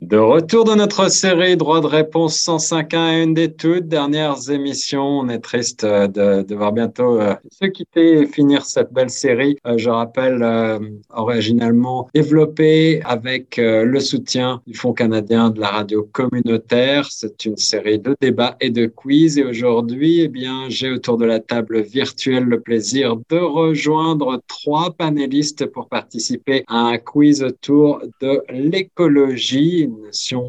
De retour dans notre série Droit de réponse 105.1, une des toutes dernières émissions. On est triste de, de voir bientôt euh, se quitter et finir cette belle série. Euh, je rappelle, euh, originalement développée avec le soutien du Fonds canadien de la radio communautaire. C'est une série de débats et de quiz. Et aujourd'hui, eh bien, j'ai autour de la table virtuelle le plaisir de rejoindre trois panélistes pour participer à un quiz autour de l'écologie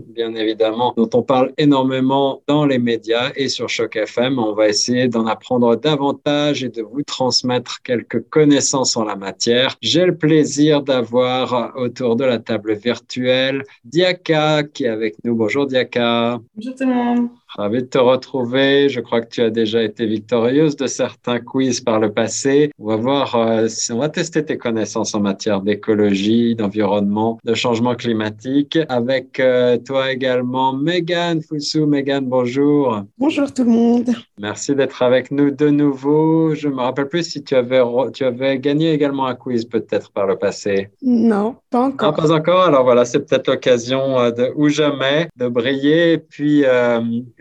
bien évidemment, dont on parle énormément dans les médias et sur Choc FM. On va essayer d'en apprendre davantage et de vous transmettre quelques connaissances en la matière. J'ai le plaisir d'avoir autour de la table virtuelle Diaka qui est avec nous. Bonjour Diaka. Bonjour tout le monde. Ravi de te retrouver. Je crois que tu as déjà été victorieuse de certains quiz par le passé. On va voir, euh, si on va tester tes connaissances en matière d'écologie, d'environnement, de changement climatique. Avec euh, toi également, Megan Foussou. Megan, bonjour. Bonjour tout le monde. Merci d'être avec nous de nouveau. Je me rappelle plus si tu avais, tu avais gagné également un quiz peut-être par le passé. Non, pas encore. pas encore. Alors voilà, c'est peut-être l'occasion euh, de ou jamais de briller. Puis,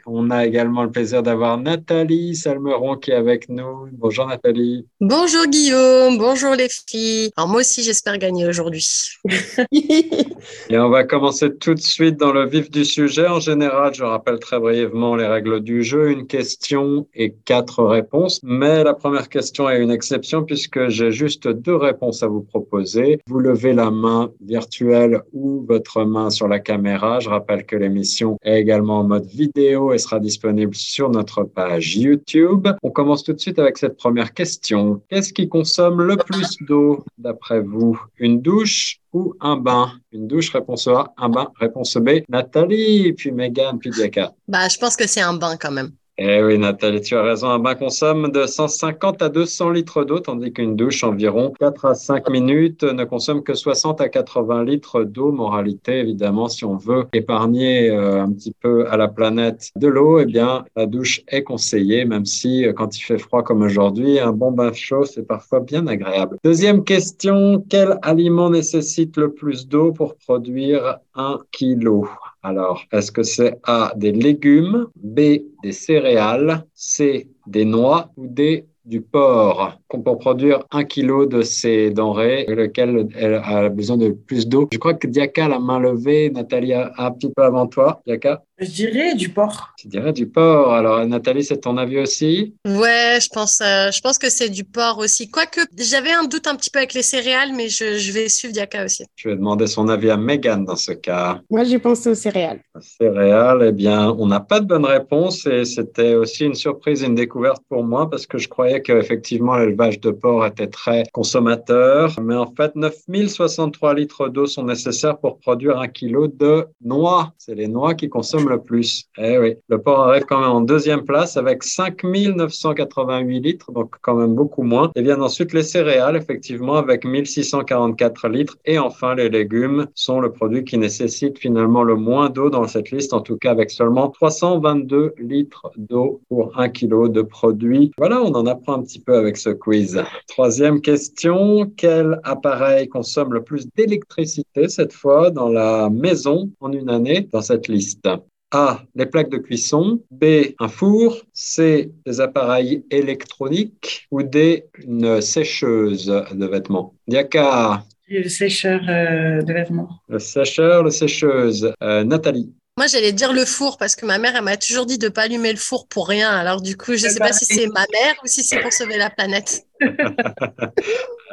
on a également le plaisir d'avoir Nathalie Salmeron qui est avec nous. Bonjour Nathalie. Bonjour Guillaume, bonjour les filles. Alors moi aussi j'espère gagner aujourd'hui. et on va commencer tout de suite dans le vif du sujet. En général, je rappelle très brièvement les règles du jeu. Une question et quatre réponses. Mais la première question est une exception puisque j'ai juste deux réponses à vous proposer. Vous levez la main virtuelle ou votre main sur la caméra. Je rappelle que l'émission est également en mode vidéo et sera disponible sur notre page YouTube. On commence tout de suite avec cette première question. Qu'est-ce qui consomme le plus d'eau d'après vous? Une douche ou un bain? Une douche, réponse A. Un bain, réponse B. Nathalie, puis Megan, puis Diaka. Bah, je pense que c'est un bain quand même. Eh oui, Nathalie, tu as raison. Un bain consomme de 150 à 200 litres d'eau, tandis qu'une douche, environ 4 à 5 minutes, ne consomme que 60 à 80 litres d'eau. Moralité, évidemment, si on veut épargner euh, un petit peu à la planète de l'eau, eh bien, la douche est conseillée, même si euh, quand il fait froid comme aujourd'hui, un bon bain chaud, c'est parfois bien agréable. Deuxième question, quel aliment nécessite le plus d'eau pour produire un kilo? Alors, est-ce que c'est A, des légumes, B, des céréales, C, des noix ou D, du porc? Pour produire un kilo de ces denrées, lequel elle a besoin de plus d'eau? Je crois que Diaka la main levée, Nathalie un petit peu avant toi. Diaka Je dirais du porc. Je dirais du porc. Alors Nathalie, c'est ton avis aussi? Ouais, je pense, euh, je pense que c'est du porc aussi. Quoique j'avais un doute un petit peu avec les céréales, mais je, vais suivre Diaka aussi. Je vais demander son avis à Megan dans ce cas. Moi, j'ai pensé aux céréales. céréales, eh bien, on n'a pas de bonne réponse et c'était aussi une surprise, une découverte pour moi parce que je croyais qu'effectivement l'élevage de porc était très consommateur. Mais en fait, 9063 litres d'eau sont nécessaires pour produire un kilo de noix. C'est les noix qui consomment le plus. Eh oui. Le porc arrive quand même en deuxième place avec 5988 litres, donc quand même beaucoup moins. Et viennent ensuite les céréales, effectivement, avec 1644 litres. Et enfin, les légumes sont le produit qui nécessite finalement le moins d'eau dans cette liste, en tout cas avec seulement 322 litres d'eau pour un kilo de produit. Voilà, on en apprend un petit peu avec ce quiz. Troisième question, quel appareil consomme le plus d'électricité cette fois dans la maison en une année dans cette liste? A. Les plaques de cuisson. B. Un four. C. Des appareils électroniques. Ou D. Une sécheuse de vêtements. Diaka. Le sécheur euh, de vêtements. Le sécheur, le sécheuse. Euh, Nathalie. Moi, j'allais dire le four parce que ma mère, elle m'a toujours dit de ne pas allumer le four pour rien. Alors, du coup, je ne sais pas si c'est ma mère ou si c'est pour sauver la planète.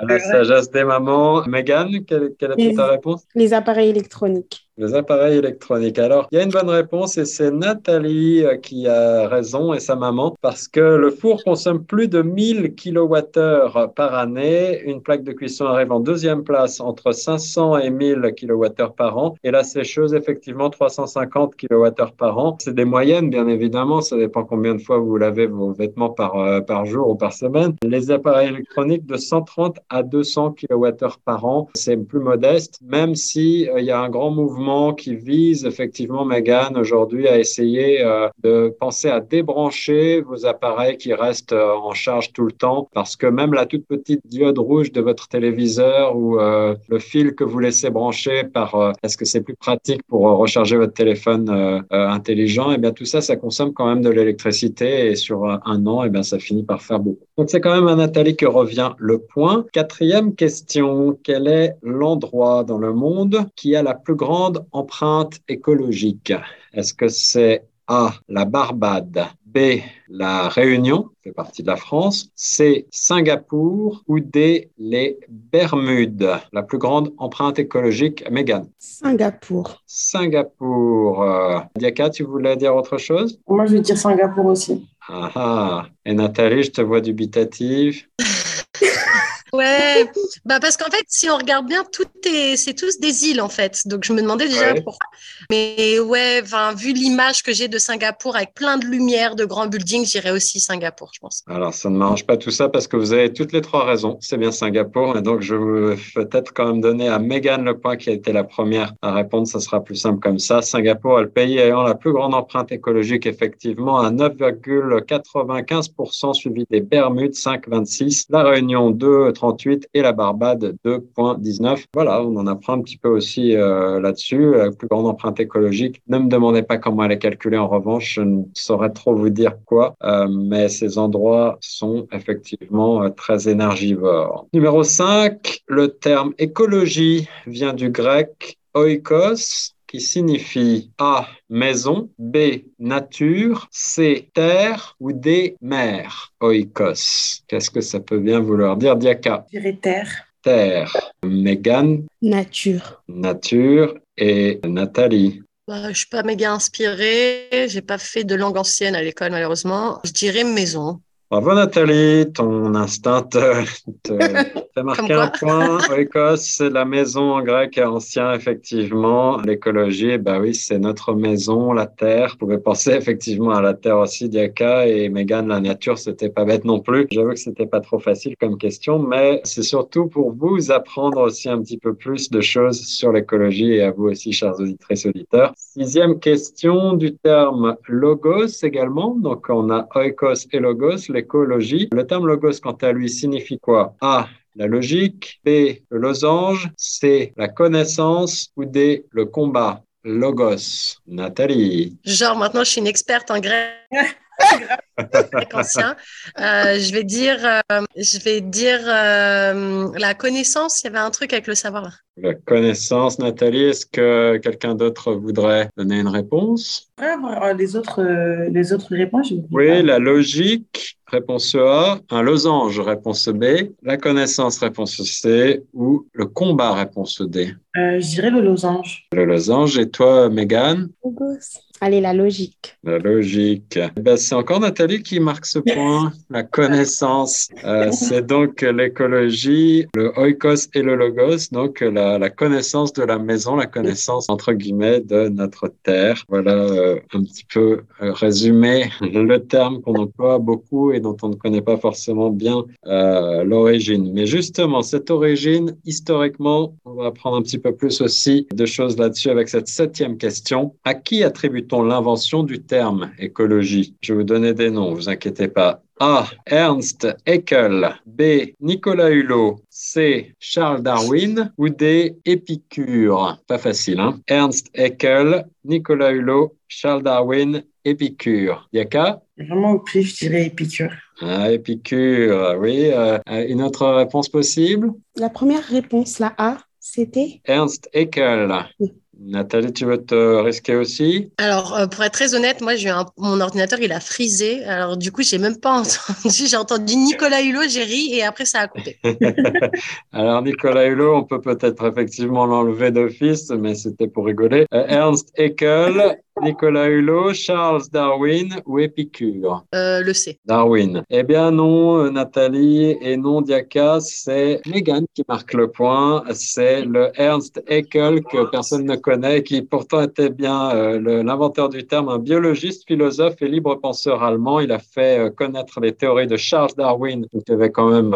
La sagesse des mamans. Megan, quelle, quelle est ta réponse? Les appareils électroniques. Les appareils électroniques. Alors, il y a une bonne réponse et c'est Nathalie euh, qui a raison et sa maman parce que le four consomme plus de 1000 kWh par année. Une plaque de cuisson arrive en deuxième place entre 500 et 1000 kWh par an et la sécheuse, effectivement, 350 kWh par an. C'est des moyennes, bien évidemment. Ça dépend combien de fois vous lavez vos vêtements par, euh, par jour ou par semaine. Les appareils électroniques de 130 à 200 kWh par an, c'est plus modeste, même si euh, il y a un grand mouvement qui vise effectivement, Megan, aujourd'hui à essayer euh, de penser à débrancher vos appareils qui restent euh, en charge tout le temps, parce que même la toute petite diode rouge de votre téléviseur ou le fil que vous laissez brancher par, est-ce que c'est plus pratique pour recharger votre téléphone intelligent, et eh bien tout ça, ça consomme quand même de l'électricité et sur un an, et eh bien ça finit par faire beaucoup. Donc c'est quand même à Que revient le point. Quatrième question, quel est l'endroit dans le monde qui a la plus grande empreinte écologique? Est-ce que c'est A, la Barbade, B, la Réunion, fait partie de la France, C, Singapour ou D, les Bermudes La plus grande empreinte écologique, Megan Singapour. Singapour. Euh, Diaka, tu voulais dire autre chose? Moi, je vais dire Singapour aussi. Ah, ah. Et Nathalie, je te vois dubitative. Ouais, bah parce qu'en fait, si on regarde bien, tout est, c'est tous des îles en fait. Donc je me demandais déjà pourquoi. Mais ouais, vu l'image que j'ai de Singapour avec plein de lumière, de grands buildings, j'irais aussi Singapour, je pense. Alors ça ne m'arrange pas tout ça parce que vous avez toutes les trois raisons. C'est bien Singapour. Et donc je vais peut-être quand même donner à Megan le point qui a été la première à répondre. Ça sera plus simple comme ça. Singapour est le pays ayant la plus grande empreinte écologique, effectivement, à 9,95%, suivi des Bermudes, 5,26%, la Réunion 2, 38 et la Barbade 2.19. Voilà, on en apprend un petit peu aussi euh, là-dessus. La plus grande empreinte écologique. Ne me demandez pas comment elle est calculée. En revanche, je ne saurais trop vous dire quoi, euh, mais ces endroits sont effectivement euh, très énergivores. Numéro 5, le terme écologie vient du grec oikos, qui signifie A, maison, B, nature, C, terre ou D, mer, oikos. Qu'est-ce que ça peut bien vouloir dire, Diaka Je dirais terre. Terre. Megan? Nature. Nature. Et Nathalie? Bah, je ne suis pas méga inspirée. J'ai pas fait de langue ancienne à l'école, malheureusement. Je dirais maison. Bravo Nathalie, ton instinct te, fait marquer un point. Écosse, c'est la maison en grec ancien, effectivement. L'écologie, bah oui, c'est notre maison, la terre. Vous pouvez penser effectivement à la terre aussi, Diaka et Megan, la nature, c'était pas bête non plus. J'avoue que c'était pas trop facile comme question, mais c'est surtout pour vous apprendre aussi un petit peu plus de choses sur l'écologie et à vous aussi, chers auditrices auditeurs. Sixième question du terme logos également. Donc on a oikos et logos l'écologie. Le terme logos, quant à lui, signifie quoi? A. La logique. B. Le losange. C. La connaissance. Ou D. Le combat. Logos. Nathalie. Genre, maintenant, je suis une experte en grec. ancien. Euh, je vais dire, euh, je vais dire euh, la connaissance. Il y avait un truc avec le savoir. La connaissance, Nathalie. Est-ce que quelqu'un d'autre voudrait donner une réponse? Les autres, les autres réponses. oui, la logique. Réponse A, un losange, réponse B, la connaissance, réponse C, ou le combat, réponse D. je dirais le losange. Le losange, et toi, Megan? Allez, la logique. La logique. Eh ben, c'est encore Nathalie qui marque ce point, la connaissance. Euh, c'est donc l'écologie, le oikos et le logos, donc la, la, connaissance de la maison, la connaissance entre guillemets de notre terre. Voilà euh, un petit peu euh, résumé le terme qu'on emploie beaucoup et dont on ne connaît pas forcément bien l'origine. Mais justement, cette origine, historiquement, on va apprendre un petit peu plus aussi de choses là-dessus avec cette septième question. À qui attribue l'invention du terme écologie? Je vais vous donner des noms, vous inquiétez pas. A. Ernst Haeckel. B. Nicolas Hulot. C. Charles Darwin. Ou D. Épicure. Pas facile, hein Ernst Haeckel, Nicolas Hulot, Charles Darwin, Épicure. Yaka Vraiment au pif, je dirais Épicure. Ah, Épicure, oui. Euh, une autre réponse possible? La première réponse, la A, c'était? Ernst Haeckel. Nathalie, tu veux te risquer aussi? Alors, euh, pour être très honnête, moi, j'ai mon ordinateur, il a frisé. Alors, du coup, j'ai même pas entendu. J'ai entendu Nicolas Hulot, j'ai ri et après, ça a coupé. Alors, Nicolas Hulot, on peut peut-être effectivement l'enlever d'office, mais c'était pour rigoler. Euh, Ernst Haeckel, Nicolas Hulot, Charles Darwin ou Épicure? Euh, Le C. Darwin. Eh bien non, euh, Nathalie, et non Diaka, c'est Megan qui marque le point. C'est le Ernst Haeckel que personne ne connaît, qui pourtant était bien euh, l'inventeur du terme, un biologiste, philosophe et libre penseur allemand. Il a fait connaître les théories de Charles Darwin, qui avait quand même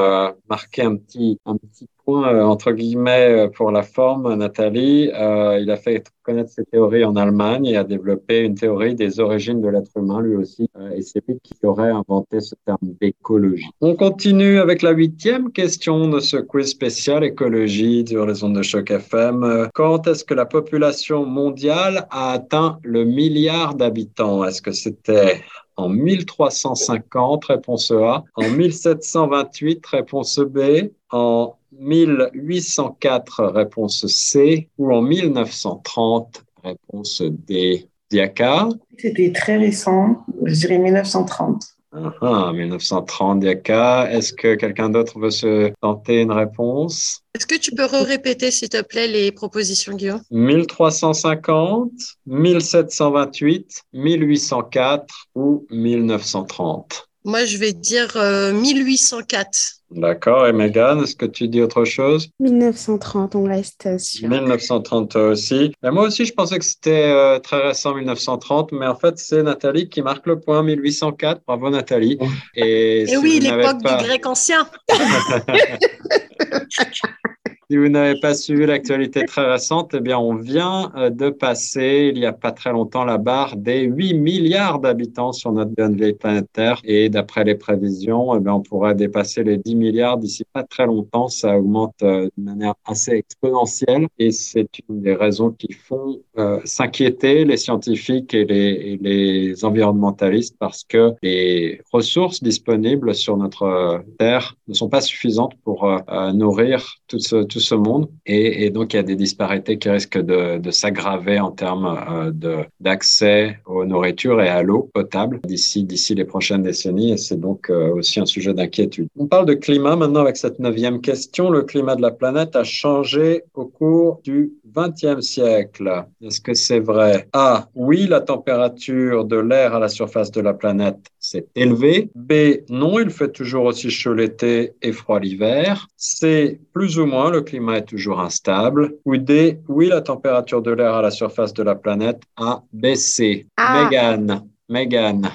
marqué un petit, un petit euh, entre guillemets, euh, pour la forme, Nathalie. Euh, il a fait connaître ses théories en Allemagne et a développé une théorie des origines de l'être humain, lui aussi. et c'est lui qui aurait inventé ce terme d'écologie. On continue avec la huitième question de ce quiz spécial écologie sur les ondes de choc FM. Quand est-ce que la population mondiale a atteint le milliard d'habitants? Est-ce que c'était en 1350, réponse A, en 1728, réponse B, en 1804, réponse C, ou en 1930, réponse D. Diaka C'était très récent, je dirais 1930. Ah, 1930, Diaka. Est-ce que quelqu'un d'autre veut se tenter une réponse? Est-ce que tu peux répéter, s'il te plaît, les propositions, Guillaume? 1350, 1728, 1804 ou 1930 Moi, je vais dire 1804. Euh, D'accord. Et Megan, est-ce que tu dis autre chose? 1930, on reste sûr. 1930 aussi. moi aussi, je pensais que c'était euh, très récent, 1930, mais en fait, c'est Nathalie qui marque le point 1804. Bravo, Nathalie. Et, Et oui, l'époque du grec ancien. Si vous n'avez pas suivi l'actualité très récente, eh bien, on vient euh, de passer, il n'y a pas très longtemps, la barre des 8 milliards d'habitants sur notre vieille planète Terre. Et d'après les prévisions, eh bien, on pourrait dépasser les 10 milliards d'ici pas très longtemps. Ça augmente euh, de manière assez exponentielle. Et c'est une des raisons qui font euh, s'inquiéter les scientifiques et les, les environnementalistes parce que les ressources disponibles sur notre Terre ne sont pas suffisantes pour nourrir tout ce, tout ce monde. Et, donc, il y a des disparités qui risquent de, s'aggraver en termes euh, d'accès aux nourritures et à l'eau potable d'ici les prochaines décennies. Et c'est donc euh, aussi un sujet d'inquiétude. On parle de climat maintenant avec cette neuvième question. Le climat de la planète a changé au cours du XXe siècle. Est-ce que c'est vrai? A. Oui, la température de l'air à la surface de la planète s'est élevée. B. Non, il fait toujours aussi chaud l'été et froid l'hiver. C. Plus ou moins, le climat est toujours instable. Ou D. Oui, la température de l'air à la surface de la planète a baissé. Ah. Megan. Megan.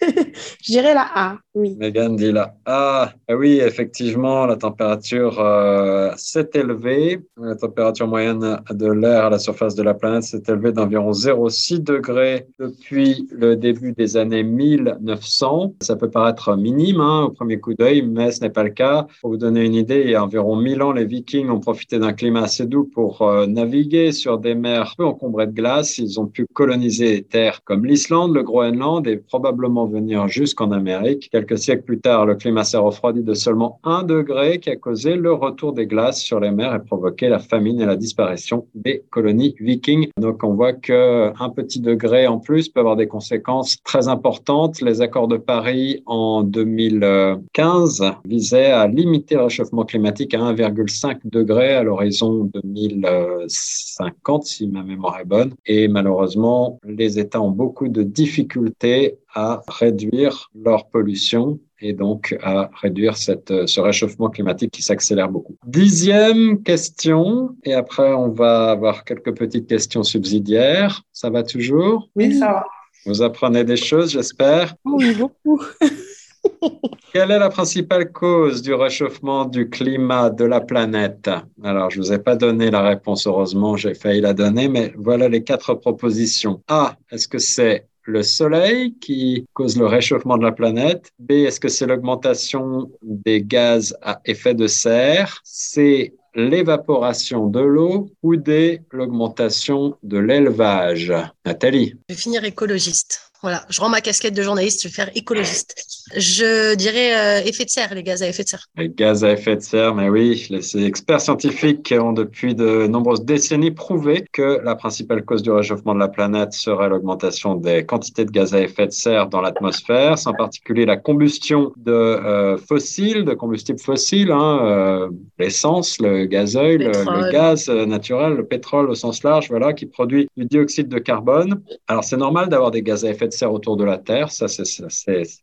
Je dirais la A, oui. Megan dit la A. Ah oui, effectivement, la température euh, s'est élevée. La température moyenne de l'air à la surface de la planète s'est élevée d'environ 0,6 degrés depuis le début des années 1900. Ça peut paraître minime hein, au premier coup d'œil, mais ce n'est pas le cas. Pour vous donner une idée, il y a environ 1000 ans, les Vikings ont profité d'un climat assez doux pour euh, naviguer sur des mers peu encombrées de glace. Ils ont pu coloniser des terres comme l'Islande, le Groenland et probablement venir jusqu'en Amérique. Quelques siècles plus tard, le climat s'est refroidi de seulement 1 degré qui a causé le retour des glaces sur les mers et provoqué la famine et la disparition des colonies vikings. Donc on voit que un petit degré en plus peut avoir des conséquences très importantes. Les accords de Paris en 2015 visaient à limiter le réchauffement climatique à 1,5 degré à l'horizon 2050 si ma mémoire est bonne. Et malheureusement, les États ont beaucoup de difficultés à réduire leur pollution et donc à réduire cette, ce réchauffement climatique qui s'accélère beaucoup. Dixième question, et après on va avoir quelques petites questions subsidiaires. Ça va toujours? Oui, ça va. Vous apprenez des choses, j'espère? Oui, beaucoup. Quelle est la principale cause du réchauffement du climat de la planète? Alors, je ne vous ai pas donné la réponse, heureusement, j'ai failli la donner, mais voilà les quatre propositions. A, est-ce que c'est le Soleil qui cause le réchauffement de la planète. B, est-ce que c'est l'augmentation des gaz à effet de serre? C, l'évaporation de l'eau? Ou D, l'augmentation de l'élevage? Nathalie. Je vais finir écologiste Voilà, je rends ma casquette de journaliste, je vais faire écologiste. Je dirais euh, effet de serre, les gaz à effet de serre. Les gaz à effet de serre, mais oui, les experts scientifiques ont depuis de nombreuses décennies prouvé que la principale cause du réchauffement de la planète serait l'augmentation des quantités de gaz à effet de serre dans l'atmosphère, en particulier la combustion de euh, fossiles, de combustibles fossiles, hein, euh, l'essence, le gazole, le, le, gaz naturel, le pétrole au sens large, voilà, qui produit du dioxyde de carbone. Alors c'est normal d'avoir des gaz à effet de serre autour de la Terre, ça c'est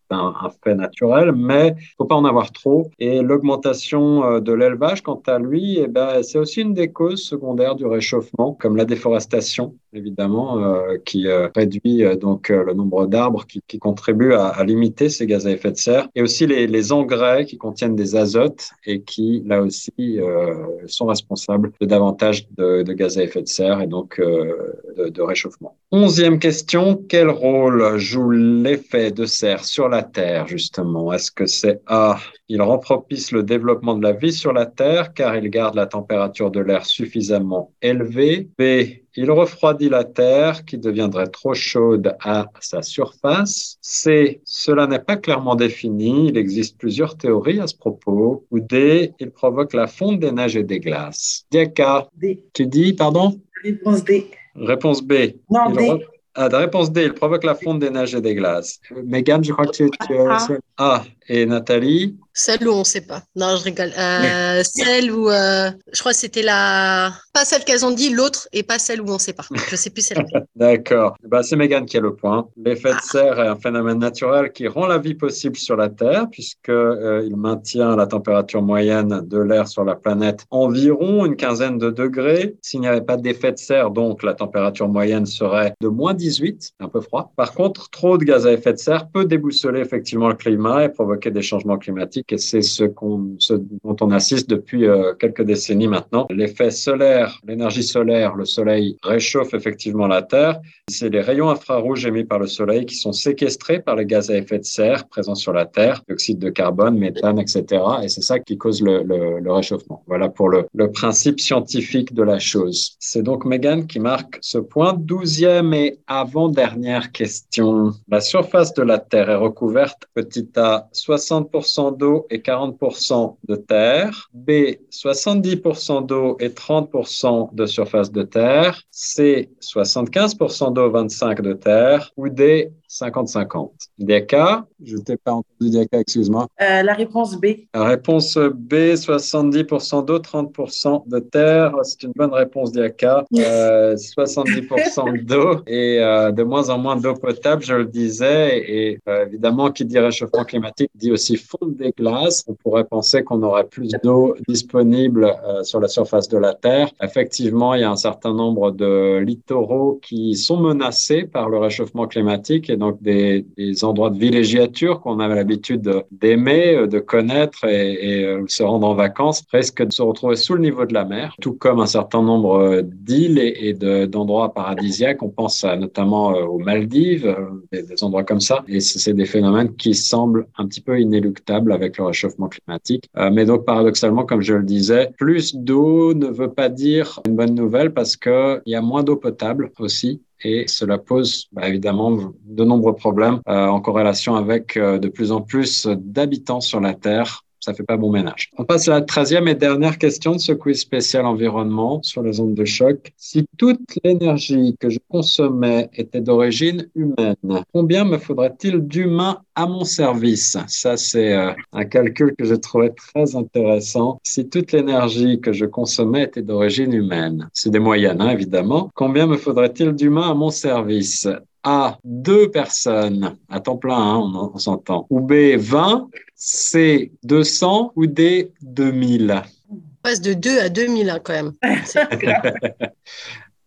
un, fait naturel, mais il faut pas en avoir trop. Et l'augmentation euh, de l'élevage, quant à lui, eh ben, c'est aussi une des causes secondaires du réchauffement, comme la déforestation, évidemment, euh, qui euh, réduit donc le nombre d'arbres, qui, qui contribue à, limiter ces gaz à effet de serre, et aussi les, engrais qui contiennent des azotes et qui, là aussi, sont responsables de davantage de, de, gaz à effet de serre et donc de, de réchauffement. Onzième question, quel rôle joue l'effet de serre sur la Terre, justement Est-ce que c'est A, il rend propice le développement de la vie sur la Terre car il garde la température de l'air suffisamment élevée? B, il refroidit la Terre qui deviendrait trop chaude à sa surface? C, cela n'est pas clairement défini, il existe plusieurs théories à ce propos. Ou D, il provoque la fonte des neiges et des glaces. Diaka, D. tu dis, pardon? Réponse D. Réponse B. Non, il D. Ah, de réponse D, il provoque la fonte des neiges et des glaces. Megan, je crois que tu, tu as... Ah, et Nathalie Celle où on ne sait pas. Non, je rigole. Euh, celle où, euh, je crois que c'était la... Pas celle qu'elles ont dit, l'autre, et pas celle où on ne sait pas. Je ne sais plus celle D'accord. Bah, c'est Megan qui a le point. L'effet de serre est un phénomène naturel qui rend la vie possible sur la Terre, puisqu'il euh, il maintient la température moyenne de l'air sur la planète environ une quinzaine de degrés. S'il n'y avait pas d'effet de serre, donc la température moyenne serait de moins 18, un peu froid. Par contre, trop de gaz à effet de serre peut déboussoler effectivement le climat et provoquer des changements climatiques et c'est ce, dont on assiste depuis euh, quelques décennies maintenant. L'effet solaire, l'énergie solaire, le soleil réchauffe effectivement la Terre. C'est les rayons infrarouges émis par le soleil qui sont séquestrés par les gaz à effet de serre présents sur la Terre, dioxyde de carbone, méthane, etc. Et c'est ça qui cause le, réchauffement. Voilà pour le, principe scientifique de la chose. C'est donc Megan qui marque ce point. Douzième et avant-dernière question. La surface de la Terre est recouverte, petit a, 60% d'eau et 40% de terre. B, 70% d'eau et 30% de surface de terre. C, 75% d'eau, 25% de terre. Ou D, 50-50. Deka, je t'ai pas entendu Deka, excuse-moi. Euh, la réponse B. La réponse B, 70% d'eau, 30% de terre. C'est une bonne réponse Deka. Euh, 70% d'eau et euh, de moins en moins d'eau potable, je le disais. Et euh, évidemment, qui dit réchauffement climatique dit aussi fonte des glaces. On pourrait penser qu'on aurait plus d'eau disponible sur la surface de la Terre. Effectivement, il y a un certain nombre de littoraux qui sont menacés par le réchauffement climatique et donc des, endroits de villégiature qu'on avait l'habitude d'aimer, de connaître et, et se rendre en vacances risquent de se retrouver sous le niveau de la mer, tout comme un certain nombre d'îles et, d'endroits paradisiaques. On pense notamment aux Maldives, des, endroits comme ça. Et c'est des phénomènes qui semblent un petit peu inéluctables avec le réchauffement climatique. Euh, mais donc, paradoxalement, comme je le disais, plus d'eau ne veut pas dire une bonne nouvelle parce qu'il y a moins d'eau potable aussi et cela pose bah, évidemment de nombreux problèmes euh, en corrélation avec euh, de plus en plus d'habitants sur la Terre ça fait pas bon ménage. On passe à la treizième et dernière question de ce quiz spécial environnement sur les ondes de choc. Si toute l'énergie que je consommais était d'origine humaine, combien me faudrait-il d'humains à mon service? Ça, c'est euh, un calcul que je trouvais très intéressant. Si toute l'énergie que je consommais était d'origine humaine, c'est des moyennes, hein, évidemment. Combien me faudrait-il d'humains à mon service? A, deux personnes à temps plein, hein, on, on s'entend. Ou B, 20. C, 200. Ou D, 2000. On passe de 2 à 2000 hein, quand même.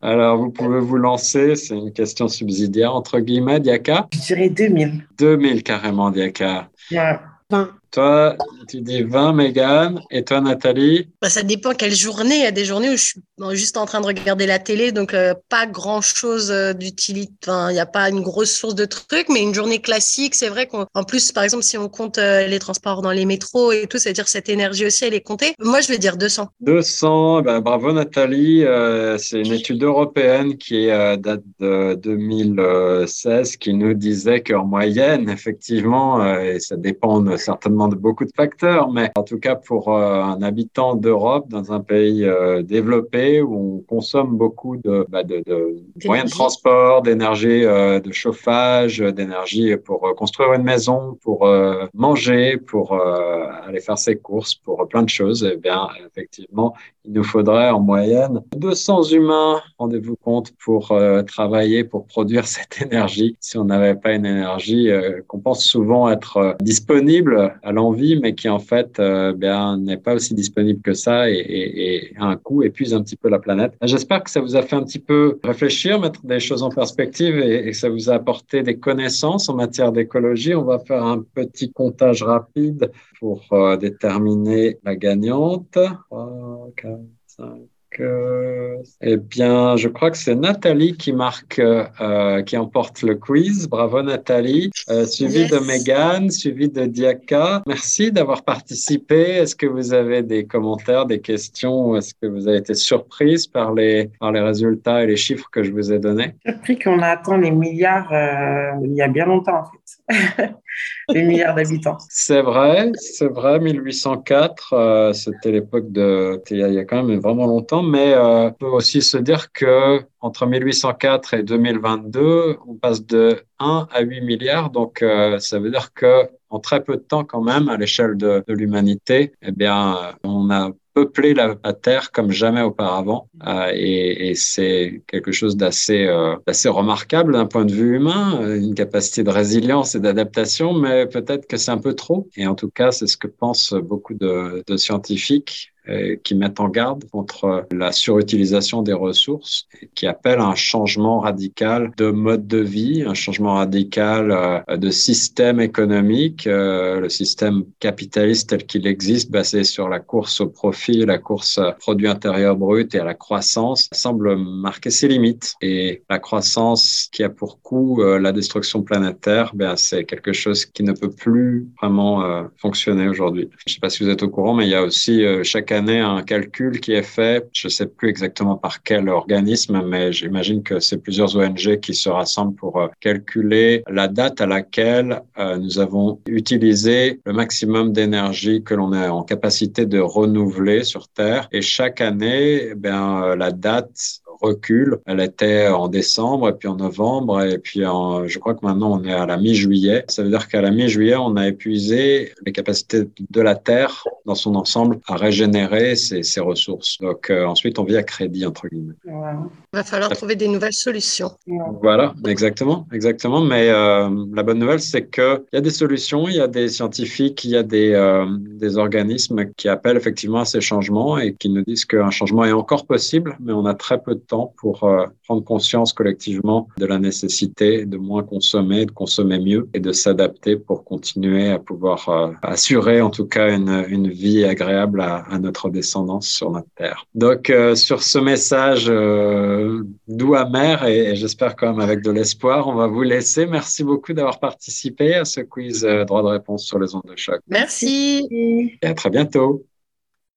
Alors, vous pouvez vous lancer, c'est une question subsidiaire, entre guillemets, Diaka? Je dirais 2000. 2000 carrément, Diaka. Ouais. 20. Toi, tu dis 20, Megan. Et toi, Nathalie? Bah, Ça dépend quelle journée. Il y a des journées où je suis juste en train de regarder la télé, donc euh, pas grand-chose euh, d'utilité. Enfin, il n'y a pas une grosse source de trucs, mais une journée classique, c'est vrai qu'en plus, par exemple, si on compte euh, les transports dans les métros et tout, c'est-à-dire cette énergie aussi, elle est comptée. Moi, je vais dire 200. 200, ben, bravo Nathalie. c'est une étude européenne qui date de 2016 qui nous disait qu'en moyenne, effectivement, et ça dépend certainement de beaucoup de facteurs, mais en tout cas pour un habitant d'Europe dans un pays développé où on consomme beaucoup de, bah, de, de moyens de transport, d'énergie euh, de chauffage, d'énergie pour euh, construire une maison, pour euh, manger, pour aller faire ses courses, pour plein de choses, eh bien, effectivement, il nous faudrait en moyenne 200 humains, rendez-vous compte, pour travailler, pour produire cette énergie. Si on n'avait pas une énergie qu'on pense souvent être disponible à l'envie, mais qui en fait bien n'est pas aussi disponible que ça et, a un coût, épuise un petit peu la planète. J'espère que ça vous a fait un petit peu réfléchir, mettre des choses en perspective et, que ça vous a apporté des connaissances en matière d'écologie. On va faire un petit comptage rapide pour euh, déterminer la gagnante. 3, 4, 5 eh bien, je crois que c'est Nathalie qui marque, euh, qui emporte le quiz. Bravo Nathalie. Euh, suivi de Megan, suivi de Diaka. Merci d'avoir participé. Est-ce que vous avez des commentaires, des questions Est-ce que vous avez été surprise par les, par les résultats et les chiffres que je vous ai donnés? Surpris qu'on a atteint les milliards euh, il y a bien longtemps en fait. les milliards d'habitants. C'est vrai, c'est vrai. 1804, c'était l'époque de. Il y a quand même vraiment longtemps mais euh, on peut aussi se dire que entre 1804 et 2022, on passe de 1 à 8 milliards. Donc, euh, ça veut dire que en très peu de temps, quand même, à l'échelle de, de l'humanité, eh bien, on a peuplé la, Terre comme jamais auparavant. Euh, et, et c'est quelque chose d'assez euh, remarquable d'un point de vue humain, une capacité de résilience et d'adaptation, mais peut-être que c'est un peu trop. Et en tout cas, c'est ce que pensent beaucoup de, de scientifiques euh, qui mettent en garde contre la surutilisation des ressources, qui appellent un changement radical de mode de vie, un changement radical euh, de système économique. Euh, le système capitaliste tel qu'il existe, basé sur la course au profit, la course produit intérieur brut et à la croissance, semble marquer ses limites. Et la croissance qui a pour coût la destruction planétaire, ben, c'est quelque chose qui ne peut plus vraiment fonctionner aujourd'hui. Je ne sais pas si vous êtes au courant, mais il y a aussi chaque année un calcul qui est fait, je ne sais plus exactement par quel organisme, mais j'imagine que c'est plusieurs ONG qui se rassemblent pour euh, calculer la date à laquelle euh, nous avons utilisé le maximum d'énergie que l'on est en capacité de renouveler sur Terre. Et chaque année, eh euh, la date recul. Elle était en décembre et puis en novembre et puis en, je crois que maintenant on est à la mi-juillet. Ça veut dire qu'à la mi-juillet, on a épuisé les capacités de la Terre dans son ensemble à régénérer ses, ses ressources. Donc euh, ensuite, on vit à crédit, entre guillemets. Il va falloir trouver des nouvelles solutions. Voilà, exactement, exactement. Mais euh, la bonne nouvelle, c'est qu'il y a des solutions, il y a des scientifiques, il y a des, euh, des organismes qui appellent effectivement à ces changements et qui nous disent qu'un changement est encore possible, mais on a très peu de temps pour euh, prendre conscience collectivement de la nécessité de moins consommer, de consommer mieux et de s'adapter pour continuer à pouvoir euh, assurer en tout cas une, une vie agréable à, à, notre descendance sur notre terre. Donc euh, sur ce message doux amer et, et j'espère quand même avec de l'espoir, on va vous laisser. Merci beaucoup d'avoir participé à ce quiz droit de réponse sur les ondes de choc. Merci. Et à très bientôt.